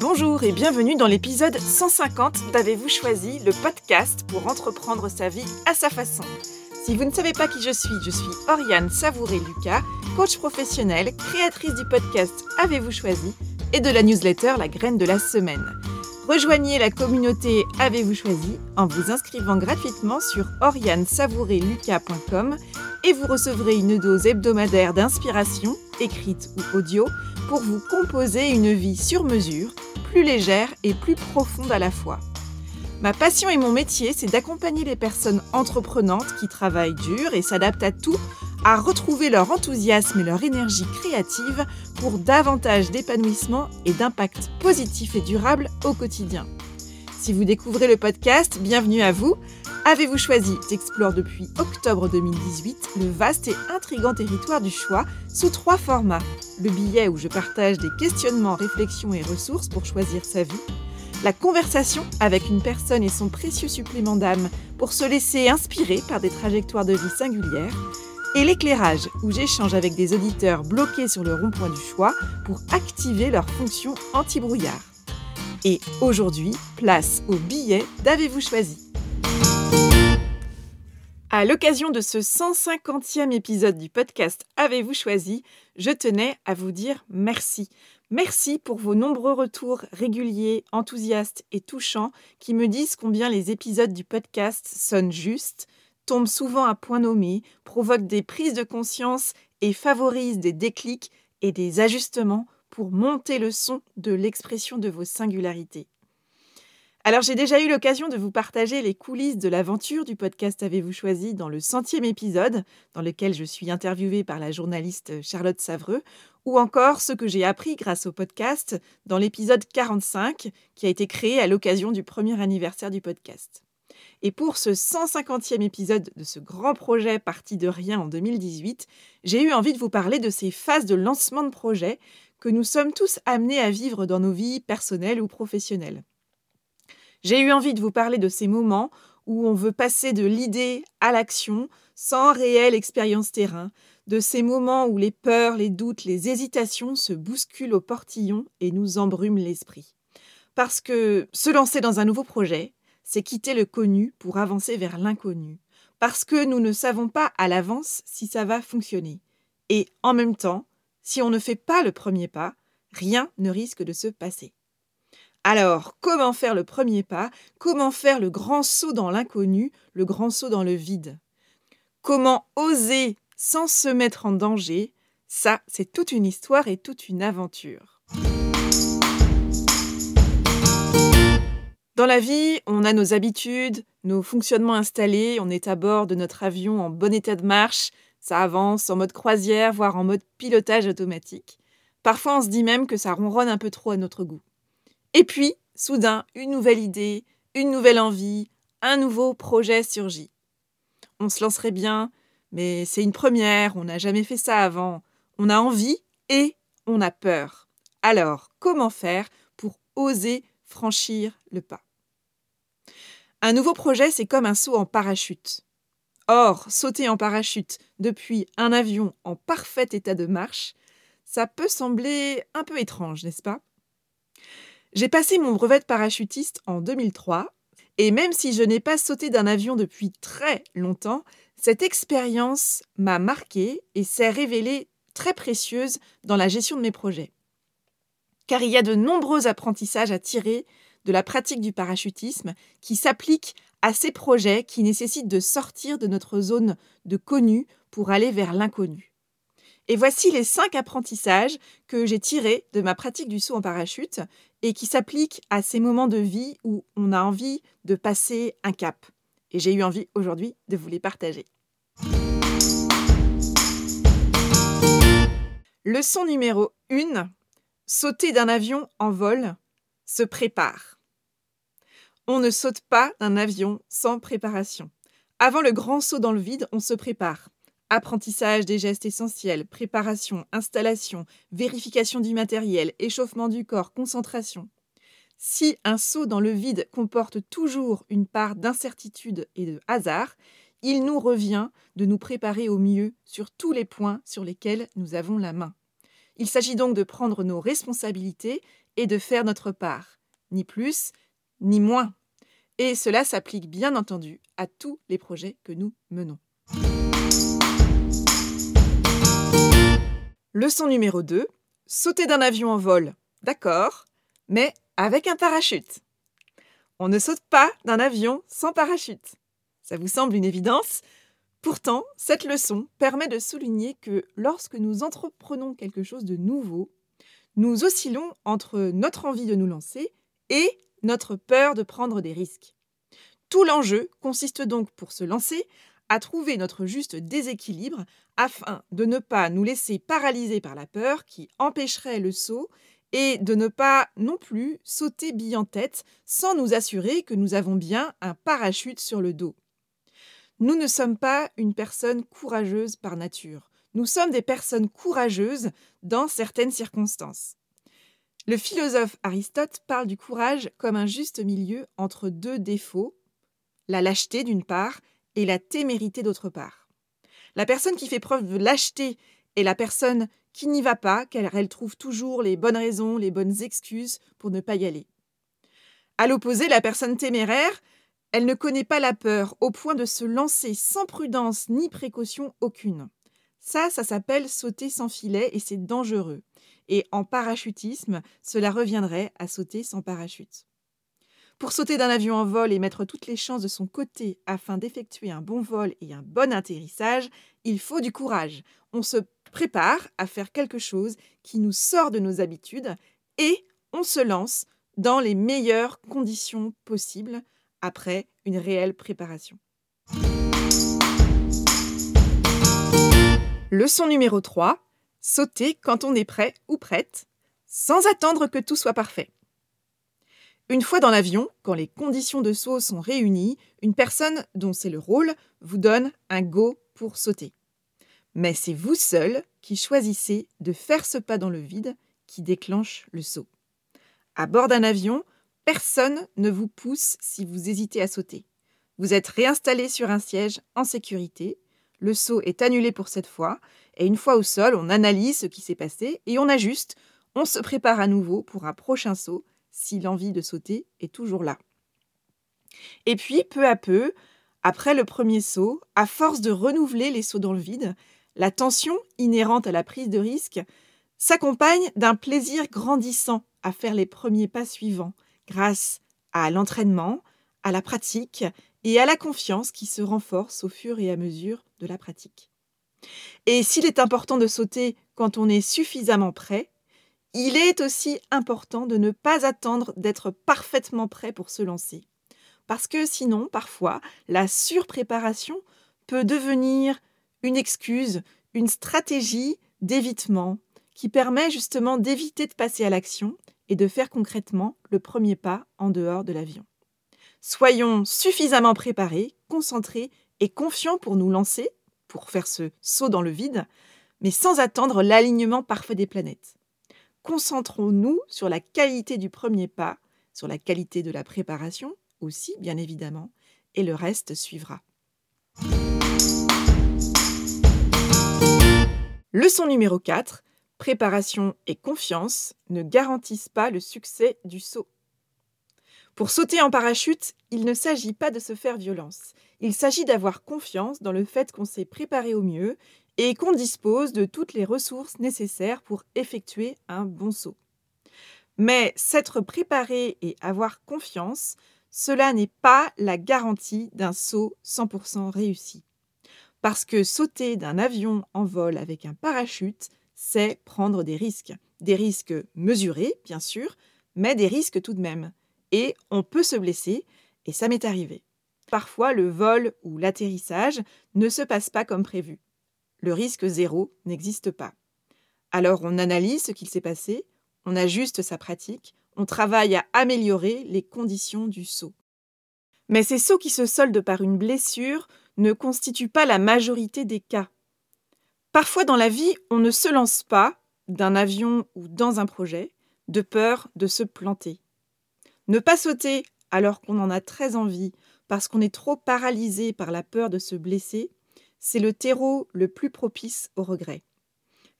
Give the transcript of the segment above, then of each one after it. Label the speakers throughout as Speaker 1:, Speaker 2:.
Speaker 1: Bonjour et bienvenue dans l'épisode 150 d'Avez-vous choisi, le podcast pour entreprendre sa vie à sa façon. Si vous ne savez pas qui je suis, je suis Oriane Savouré-Lucas, coach professionnel, créatrice du podcast Avez-vous choisi et de la newsletter La graine de la semaine. Rejoignez la communauté Avez-vous choisi en vous inscrivant gratuitement sur orianesavourelucas.com et vous recevrez une dose hebdomadaire d'inspiration, écrite ou audio, pour vous composer une vie sur mesure, plus légère et plus profonde à la fois. Ma passion et mon métier, c'est d'accompagner les personnes entreprenantes qui travaillent dur et s'adaptent à tout à retrouver leur enthousiasme et leur énergie créative pour davantage d'épanouissement et d'impact positif et durable au quotidien. Si vous découvrez le podcast, bienvenue à vous. Avez-vous choisi J'explore depuis octobre 2018 le vaste et intrigant territoire du choix sous trois formats. Le billet où je partage des questionnements, réflexions et ressources pour choisir sa vie. La conversation avec une personne et son précieux supplément d'âme pour se laisser inspirer par des trajectoires de vie singulières et l'éclairage, où j'échange avec des auditeurs bloqués sur le rond-point du choix pour activer leur fonction anti-brouillard. Et aujourd'hui, place au billet d'Avez-vous choisi? À l'occasion de ce 150e épisode du podcast Avez-vous choisi, je tenais à vous dire merci. Merci pour vos nombreux retours réguliers, enthousiastes et touchants qui me disent combien les épisodes du podcast sonnent justes, tombent souvent à point nommé, provoquent des prises de conscience et favorisent des déclics et des ajustements pour monter le son de l'expression de vos singularités. Alors j'ai déjà eu l'occasion de vous partager les coulisses de l'aventure du podcast Avez-vous choisi dans le centième épisode, dans lequel je suis interviewée par la journaliste Charlotte Savreux, ou encore ce que j'ai appris grâce au podcast dans l'épisode 45, qui a été créé à l'occasion du premier anniversaire du podcast. Et pour ce 150e épisode de ce grand projet parti de rien en 2018, j'ai eu envie de vous parler de ces phases de lancement de projet que nous sommes tous amenés à vivre dans nos vies personnelles ou professionnelles. J'ai eu envie de vous parler de ces moments où on veut passer de l'idée à l'action sans réelle expérience terrain, de ces moments où les peurs, les doutes, les hésitations se bousculent au portillon et nous embrument l'esprit. Parce que se lancer dans un nouveau projet, c'est quitter le connu pour avancer vers l'inconnu, parce que nous ne savons pas à l'avance si ça va fonctionner. Et en même temps, si on ne fait pas le premier pas, rien ne risque de se passer. Alors, comment faire le premier pas? Comment faire le grand saut dans l'inconnu, le grand saut dans le vide? Comment oser sans se mettre en danger? Ça, c'est toute une histoire et toute une aventure. Dans la vie, on a nos habitudes, nos fonctionnements installés, on est à bord de notre avion en bon état de marche, ça avance en mode croisière, voire en mode pilotage automatique. Parfois, on se dit même que ça ronronne un peu trop à notre goût. Et puis, soudain, une nouvelle idée, une nouvelle envie, un nouveau projet surgit. On se lancerait bien, mais c'est une première, on n'a jamais fait ça avant. On a envie et on a peur. Alors, comment faire pour oser franchir le pas? Un nouveau projet, c'est comme un saut en parachute. Or, sauter en parachute depuis un avion en parfait état de marche, ça peut sembler un peu étrange, n'est-ce pas? J'ai passé mon brevet de parachutiste en 2003, et même si je n'ai pas sauté d'un avion depuis très longtemps, cette expérience m'a marquée et s'est révélée très précieuse dans la gestion de mes projets. Car il y a de nombreux apprentissages à tirer de la pratique du parachutisme qui s'applique à ces projets qui nécessitent de sortir de notre zone de connu pour aller vers l'inconnu. Et voici les cinq apprentissages que j'ai tirés de ma pratique du saut en parachute et qui s'appliquent à ces moments de vie où on a envie de passer un cap. Et j'ai eu envie aujourd'hui de vous les partager. Leçon numéro 1. Sauter d'un avion en vol se prépare. On ne saute pas d'un avion sans préparation. Avant le grand saut dans le vide, on se prépare. Apprentissage des gestes essentiels, préparation, installation, vérification du matériel, échauffement du corps, concentration. Si un saut dans le vide comporte toujours une part d'incertitude et de hasard, il nous revient de nous préparer au mieux sur tous les points sur lesquels nous avons la main. Il s'agit donc de prendre nos responsabilités et de faire notre part, ni plus ni moins. Et cela s'applique bien entendu à tous les projets que nous menons. Leçon numéro 2. Sauter d'un avion en vol, d'accord, mais avec un parachute. On ne saute pas d'un avion sans parachute. Ça vous semble une évidence? Pourtant, cette leçon permet de souligner que lorsque nous entreprenons quelque chose de nouveau, nous oscillons entre notre envie de nous lancer et notre peur de prendre des risques. Tout l'enjeu consiste donc pour se lancer à trouver notre juste déséquilibre afin de ne pas nous laisser paralyser par la peur qui empêcherait le saut et de ne pas non plus sauter bille en tête sans nous assurer que nous avons bien un parachute sur le dos. Nous ne sommes pas une personne courageuse par nature. Nous sommes des personnes courageuses dans certaines circonstances. Le philosophe Aristote parle du courage comme un juste milieu entre deux défauts, la lâcheté d'une part et la témérité d'autre part. La personne qui fait preuve de lâcheté est la personne qui n'y va pas, car elle trouve toujours les bonnes raisons, les bonnes excuses pour ne pas y aller. À l'opposé, la personne téméraire, elle ne connaît pas la peur au point de se lancer sans prudence ni précaution aucune. Ça, ça s'appelle sauter sans filet et c'est dangereux et en parachutisme, cela reviendrait à sauter sans parachute. Pour sauter d'un avion en vol et mettre toutes les chances de son côté afin d'effectuer un bon vol et un bon atterrissage, il faut du courage. On se prépare à faire quelque chose qui nous sort de nos habitudes et on se lance dans les meilleures conditions possibles après une réelle préparation. Leçon numéro 3. Sauter quand on est prêt ou prête, sans attendre que tout soit parfait. Une fois dans l'avion, quand les conditions de saut sont réunies, une personne dont c'est le rôle vous donne un go pour sauter. Mais c'est vous seul qui choisissez de faire ce pas dans le vide qui déclenche le saut. À bord d'un avion, personne ne vous pousse si vous hésitez à sauter. Vous êtes réinstallé sur un siège en sécurité, le saut est annulé pour cette fois, et une fois au sol, on analyse ce qui s'est passé et on ajuste, on se prépare à nouveau pour un prochain saut si l'envie de sauter est toujours là. Et puis, peu à peu, après le premier saut, à force de renouveler les sauts dans le vide, la tension inhérente à la prise de risque s'accompagne d'un plaisir grandissant à faire les premiers pas suivants, grâce à l'entraînement, à la pratique et à la confiance qui se renforce au fur et à mesure de la pratique. Et s'il est important de sauter quand on est suffisamment prêt, il est aussi important de ne pas attendre d'être parfaitement prêt pour se lancer. Parce que sinon, parfois, la surpréparation peut devenir une excuse, une stratégie d'évitement qui permet justement d'éviter de passer à l'action et de faire concrètement le premier pas en dehors de l'avion. Soyons suffisamment préparés, concentrés et confiants pour nous lancer, pour faire ce saut dans le vide, mais sans attendre l'alignement parfait des planètes. Concentrons-nous sur la qualité du premier pas, sur la qualité de la préparation aussi, bien évidemment, et le reste suivra. Leçon numéro 4. Préparation et confiance ne garantissent pas le succès du saut. Pour sauter en parachute, il ne s'agit pas de se faire violence. Il s'agit d'avoir confiance dans le fait qu'on s'est préparé au mieux et qu'on dispose de toutes les ressources nécessaires pour effectuer un bon saut. Mais s'être préparé et avoir confiance, cela n'est pas la garantie d'un saut 100% réussi. Parce que sauter d'un avion en vol avec un parachute, c'est prendre des risques. Des risques mesurés, bien sûr, mais des risques tout de même et on peut se blesser, et ça m'est arrivé. Parfois, le vol ou l'atterrissage ne se passe pas comme prévu. Le risque zéro n'existe pas. Alors on analyse ce qu'il s'est passé, on ajuste sa pratique, on travaille à améliorer les conditions du saut. Mais ces sauts qui se soldent par une blessure ne constituent pas la majorité des cas. Parfois dans la vie, on ne se lance pas d'un avion ou dans un projet de peur de se planter. Ne pas sauter alors qu'on en a très envie, parce qu'on est trop paralysé par la peur de se blesser, c'est le terreau le plus propice au regret.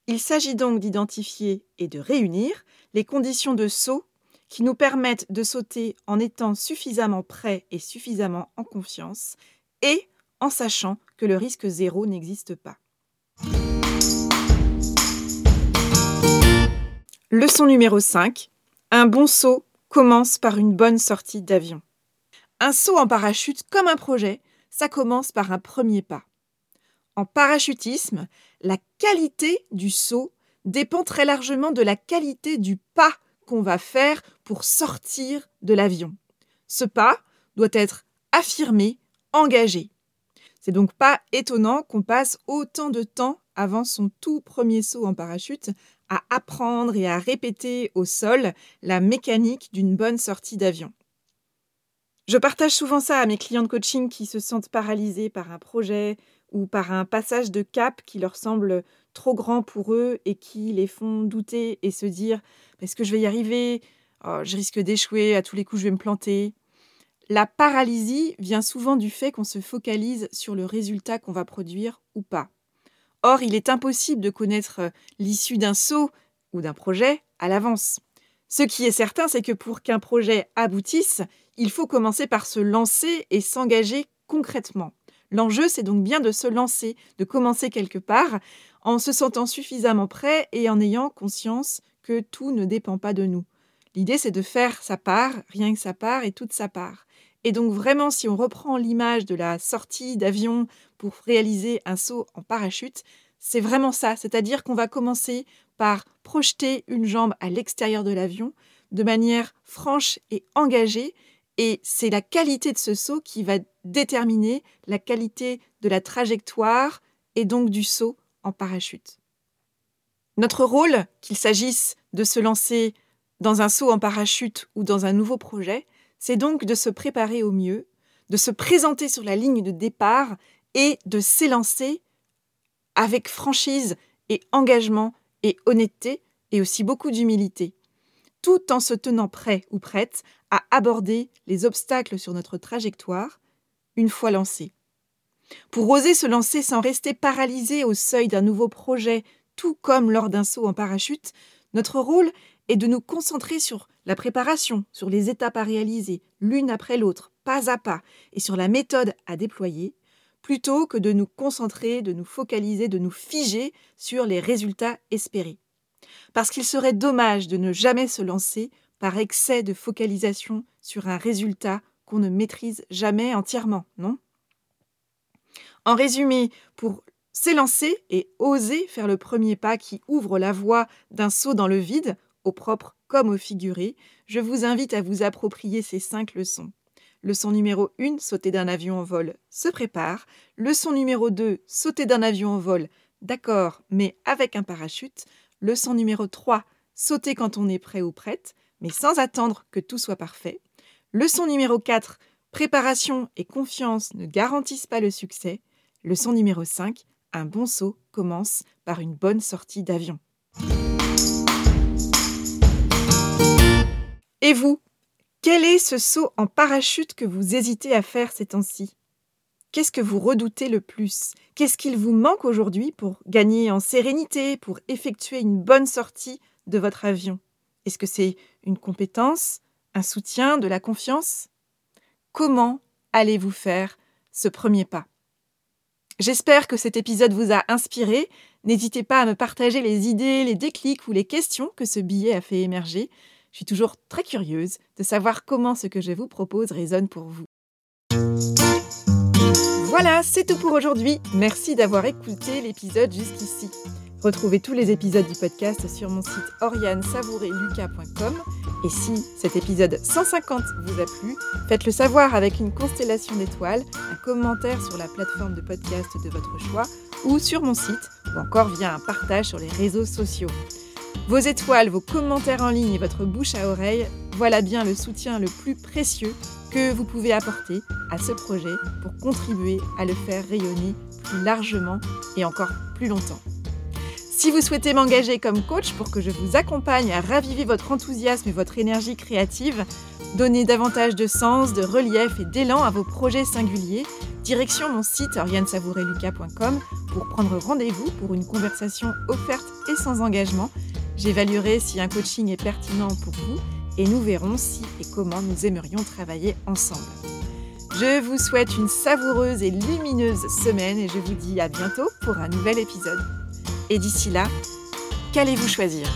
Speaker 1: Il s'agit donc d'identifier et de réunir les conditions de saut qui nous permettent de sauter en étant suffisamment prêts et suffisamment en confiance et en sachant que le risque zéro n'existe pas. Leçon numéro 5. Un bon saut commence par une bonne sortie d'avion. Un saut en parachute, comme un projet, ça commence par un premier pas. En parachutisme, la qualité du saut dépend très largement de la qualité du pas qu'on va faire pour sortir de l'avion. Ce pas doit être affirmé, engagé. C'est donc pas étonnant qu'on passe autant de temps avant son tout premier saut en parachute à apprendre et à répéter au sol la mécanique d'une bonne sortie d'avion. Je partage souvent ça à mes clients de coaching qui se sentent paralysés par un projet ou par un passage de cap qui leur semble trop grand pour eux et qui les font douter et se dire est-ce que je vais y arriver? Oh, Je risque d'échouer, à tous les coups je vais me planter. La paralysie vient souvent du fait qu'on se focalise sur le résultat qu'on va produire ou pas. Or, il est impossible de connaître l'issue d'un saut ou d'un projet à l'avance. Ce qui est certain, c'est que pour qu'un projet aboutisse, il faut commencer par se lancer et s'engager concrètement. L'enjeu, c'est donc bien de se lancer, de commencer quelque part, en se sentant suffisamment prêt et en ayant conscience que tout ne dépend pas de nous. L'idée, c'est de faire sa part, rien que sa part et toute sa part. Et donc vraiment, si on reprend l'image de la sortie d'avion pour réaliser un saut en parachute, c'est vraiment ça, c'est-à-dire qu'on va commencer par projeter une jambe à l'extérieur de l'avion de manière franche et engagée, et c'est la qualité de ce saut qui va déterminer la qualité de la trajectoire et donc du saut en parachute. Notre rôle, qu'il s'agisse de se lancer dans un saut en parachute ou dans un nouveau projet, c'est donc de se préparer au mieux, de se présenter sur la ligne de départ et de s'élancer avec franchise et engagement et honnêteté et aussi beaucoup d'humilité, tout en se tenant prêt ou prête à aborder les obstacles sur notre trajectoire une fois lancé. Pour oser se lancer sans rester paralysé au seuil d'un nouveau projet, tout comme lors d'un saut en parachute, notre rôle est de nous concentrer sur la préparation, sur les étapes à réaliser, l'une après l'autre, pas à pas, et sur la méthode à déployer, plutôt que de nous concentrer, de nous focaliser, de nous figer sur les résultats espérés. Parce qu'il serait dommage de ne jamais se lancer par excès de focalisation sur un résultat qu'on ne maîtrise jamais entièrement, non? En résumé, pour s'élancer et oser faire le premier pas qui ouvre la voie d'un saut dans le vide, au propre comme au figuré, je vous invite à vous approprier ces cinq leçons. Leçon numéro 1, sauter d'un avion en vol, se prépare. Leçon numéro 2, sauter d'un avion en vol, d'accord, mais avec un parachute. Leçon numéro 3, sauter quand on est prêt ou prête, mais sans attendre que tout soit parfait. Leçon numéro 4, préparation et confiance ne garantissent pas le succès. Leçon numéro 5, un bon saut commence par une bonne sortie d'avion. Et vous, quel est ce saut en parachute que vous hésitez à faire ces temps-ci? Qu'est-ce que vous redoutez le plus? Qu'est-ce qu'il vous manque aujourd'hui pour gagner en sérénité, pour effectuer une bonne sortie de votre avion? Est-ce que c'est une compétence, un soutien, de la confiance? Comment allez-vous faire ce premier pas? J'espère que cet épisode vous a inspiré. N'hésitez pas à me partager les idées, les déclics ou les questions que ce billet a fait émerger. Je suis toujours très curieuse de savoir comment ce que je vous propose résonne pour vous. Voilà, c'est tout pour aujourd'hui. Merci d'avoir écouté l'épisode jusqu'ici. Retrouvez tous les épisodes du podcast sur mon site oriane-savoureluca.com. Et si cet épisode 150 vous a plu, faites-le savoir avec une constellation d'étoiles, un commentaire sur la plateforme de podcast de votre choix ou sur mon site ou encore via un partage sur les réseaux sociaux. Vos étoiles, vos commentaires en ligne et votre bouche à oreille, voilà bien le soutien le plus précieux que vous pouvez apporter à ce projet pour contribuer à le faire rayonner plus largement et encore plus longtemps. Si vous souhaitez m'engager comme coach pour que je vous accompagne à raviver votre enthousiasme et votre énergie créative, donner davantage de sens, de relief et d'élan à vos projets singuliers, direction mon site oriane-savoureluca.com pour prendre rendez-vous pour une conversation offerte et sans engagement. J'évaluerai si un coaching est pertinent pour vous et nous verrons si et comment nous aimerions travailler ensemble. Je vous souhaite une savoureuse et lumineuse semaine et je vous dis à bientôt pour un nouvel épisode. Et d'ici là, qu'allez-vous choisir?